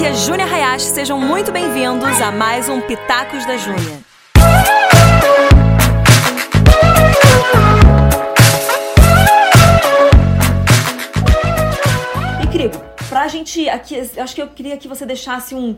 aqui é Júnia Hayashi, sejam muito bem-vindos a mais um Pitacos da Júnia. E, Crigo, pra gente aqui, eu acho que eu queria que você deixasse um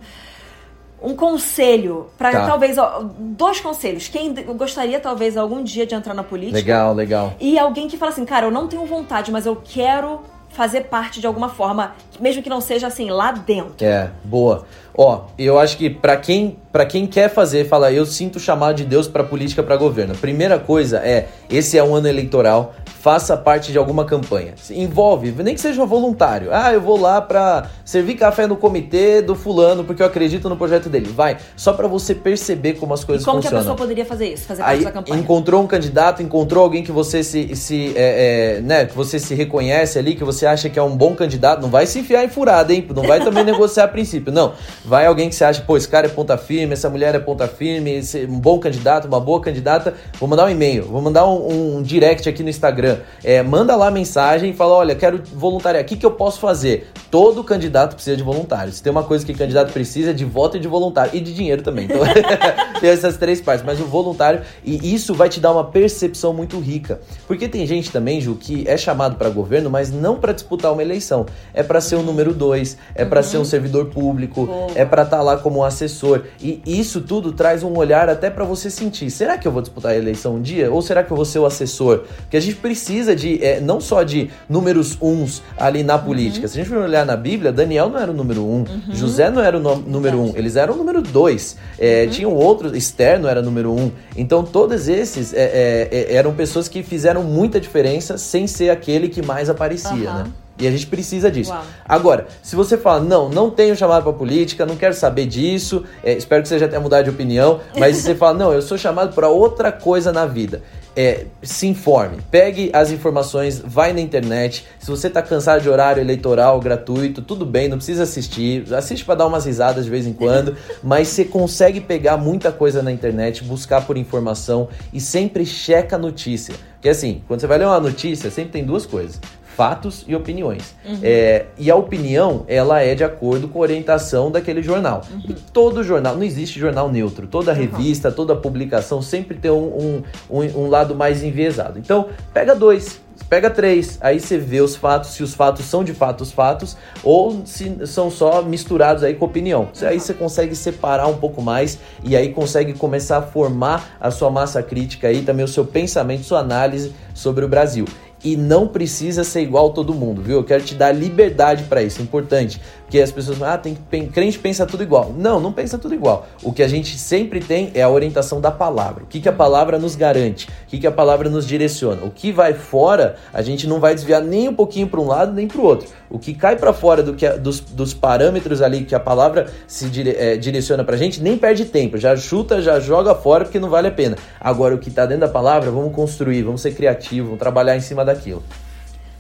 um conselho para Tá. talvez ó, dois conselhos. Quem gostaria talvez algum dia de entrar na política Legal, legal. e alguém que fala assim, cara, eu não tenho vontade, mas eu quero fazer parte de alguma forma, mesmo que não seja assim lá dentro. É, boa. Ó, eu acho que pra quem, pra quem quer fazer, fala, eu sinto o chamado de Deus pra política, pra governo. Primeira coisa é, esse é um ano eleitoral, faça parte de alguma campanha. Se envolve, nem que seja voluntário. Ah, eu vou lá pra servir café no comitê do fulano porque eu acredito no projeto dele. Vai, só pra você perceber como as E coisas como que a funcionam. pessoa poderia fazer isso? Fazer parte Aí da campanha? encontrou um candidato, encontrou alguém que você se, se é, é, né, que você se reconhece ali, que você acha que é um bom candidato, não vai se enfiar em furada, hein? Não vai também negociar a princípio, não. Vai alguém que você acha, pô, esse cara é ponta firme, essa mulher é ponta firme, esse, um bom candidato, uma boa candidata, vou mandar um e-mail, vou mandar um, um direct aqui no Instagram, é, manda lá a mensagem e fala, olha, quero voluntariar, o que, que eu posso fazer? Todo candidato precisa de voluntário. Se tem uma coisa que candidato precisa é de voto e de voluntário, e de dinheiro também. Então, tem essas três partes, mas o voluntário, e isso vai te dar uma percepção muito rica. Porque tem gente também, Ju, que é chamado para governo, mas não para disputar uma eleição. É para ser o número dois, é para ser um servidor público, Boa. É para estar lá como assessor. E isso tudo traz um olhar até para você sentir: será que eu vou disputar a eleição um dia? Ou será que eu vou ser o assessor? Porque a gente precisa de, é, não só de números uns ali na política. Se a gente for olhar na Bíblia, Daniel não era o número um, José não era o número um, eles eram o número dois. É, Tinham outros, Esther não era número um. Então, todos esses é, eram pessoas que fizeram muita diferença sem ser aquele que mais aparecia, né? E a gente precisa disso. Uau. Agora, se você fala, não, não tenho chamado pra política, não quero saber disso, é, espero que você já tenha mudado de opinião, mas se você fala, não, eu sou chamado para outra coisa na vida. É, se informe, pegue as informações, vai na internet. Se você tá cansado de horário eleitoral gratuito, tudo bem, não precisa assistir. Assiste para dar umas risadas de vez em quando, mas você consegue pegar muita coisa na internet, buscar por informação e sempre checa a notícia. Porque assim, quando você vai ler uma notícia, sempre tem duas coisas fatos e opiniões. É, e a opinião, ela é de acordo com a orientação daquele jornal. E todo jornal, não existe jornal neutro. Toda revista, toda publicação sempre tem um, um, um, um lado mais enviesado. Então, pega dois. Pega três, aí você vê os fatos, se os fatos são de fato os fatos, ou se são só misturados aí com opinião. Aí você consegue separar um pouco mais e aí consegue começar a formar a sua massa crítica aí, também o seu pensamento, sua análise sobre o Brasil e não precisa ser igual todo mundo, viu? Eu quero te dar liberdade para isso, é importante. Porque as pessoas falam, ah, tem que crente pensa tudo igual. Não, não pensa tudo igual. O que a gente sempre tem é a orientação da palavra. O que, que a palavra nos garante? O que, que a palavra nos direciona? O que vai fora, a gente não vai desviar nem um pouquinho para um lado nem para o outro. O que cai para fora do que a- dos, dos parâmetros ali que a palavra se dire, eh, direciona pra gente, nem perde tempo. Já chuta, já joga fora porque não vale a pena. Agora, o que tá dentro da palavra, vamos construir, vamos ser criativos, vamos trabalhar em cima daquilo.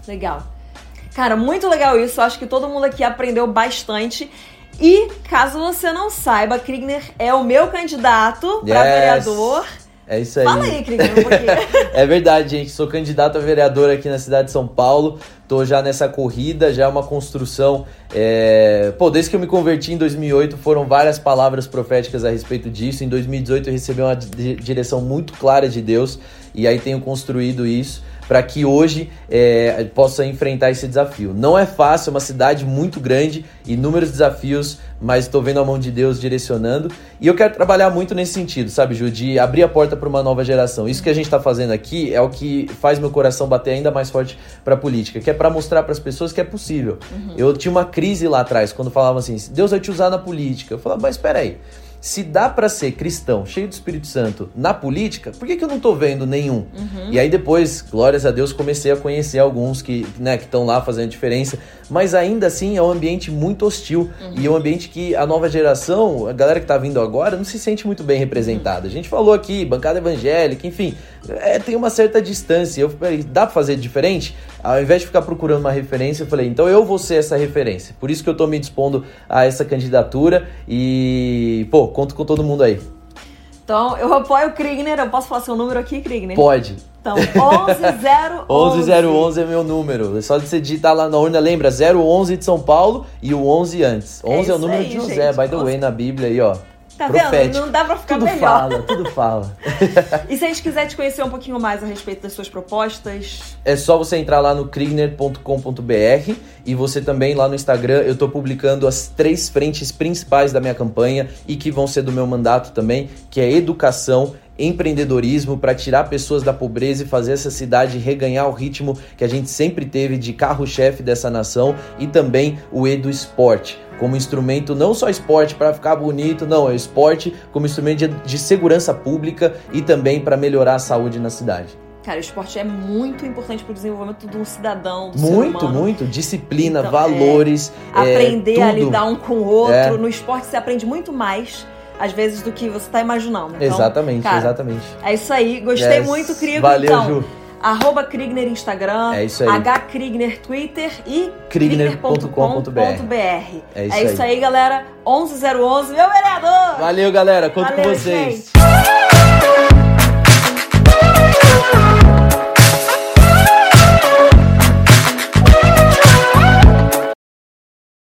Legal. Cara, muito legal isso. Acho que todo mundo aqui aprendeu bastante. E, caso você não saiba, Krigner é o meu candidato para Yes. vereador. É isso aí. Fala aí, Krigner, um pouquinho. É verdade, gente. Sou candidato a vereador aqui na cidade de São Paulo. Tô já nessa corrida, já é uma construção. é, Pô, desde que eu me converti em 2008, foram várias palavras proféticas a respeito disso. Em 2018 eu recebi uma di- direção muito clara de Deus e aí tenho construído isso para que hoje é, possa enfrentar esse desafio. Não é fácil, é uma cidade muito grande, inúmeros desafios, mas estou vendo a mão de Deus direcionando. E eu quero trabalhar muito nesse sentido, sabe, Ju, de abrir a porta para uma nova geração. Isso que a gente está fazendo aqui é o que faz meu coração bater ainda mais forte para a política, que é para mostrar para as pessoas que é possível. Eu tinha uma crise lá atrás, quando falavam assim, Deus vai te usar na política. Eu falava, mas espera aí. Se dá pra ser cristão, cheio do Espírito Santo, na política, por que, que eu não tô vendo nenhum? E aí depois, glórias a Deus, comecei a conhecer alguns que né, estão lá fazendo diferença. Mas ainda assim é um ambiente muito hostil. E é um ambiente que a nova geração, a galera que tá vindo agora, não se sente muito bem representada. A gente falou aqui, bancada evangélica, enfim, é, tem uma certa distância. Eu falei, dá pra fazer diferente? Ao invés de ficar procurando uma referência, eu falei, então eu vou ser essa referência. Por isso que eu tô me dispondo a essa candidatura e, pô, conto com todo mundo aí. Então, eu apoio o Krigner. Eu posso falar seu número aqui, Krigner? Pode. Então, 11011. 11011 é meu número. É só você digitar lá na urna, lembra? 011 de São Paulo e o 11 antes. 11 é, é o número aí, de José, gente. by the way, na Bíblia aí, ó. Tá Profético. vendo? Não dá pra ficar Tudo melhor. fala, tudo fala. E se a gente quiser te conhecer um pouquinho mais a respeito das suas propostas, É só você entrar lá no krigner.com.br e você também lá no Instagram, eu tô publicando as três frentes principais da minha campanha e que vão ser do meu mandato também, que é educação, empreendedorismo para tirar pessoas da pobreza e fazer essa cidade reganhar o ritmo que a gente sempre teve de carro-chefe dessa nação e também o Edu Esporte. Como instrumento, não só esporte para ficar bonito, não, é esporte como instrumento de, de segurança pública e também para melhorar a saúde na cidade. cara, o esporte é muito importante pro desenvolvimento de um cidadão, do ser Muito, humano. muito. Disciplina, Então, valores. é, Aprender a tudo. lidar um com o outro. É. No esporte você aprende muito mais, às vezes, do que você tá imaginando. Então, exatamente, cara, exatamente. É isso aí. Gostei Yes. muito, Krigo. Valeu, então, Ju. arroba Krigner Instagram, É isso aí. H Krigner Twitter e Krigner.com.br. krigner.com.br. É isso É isso aí, galera. 11011, meu vereador! Valeu, galera. Conto Valeu, com vocês. gente.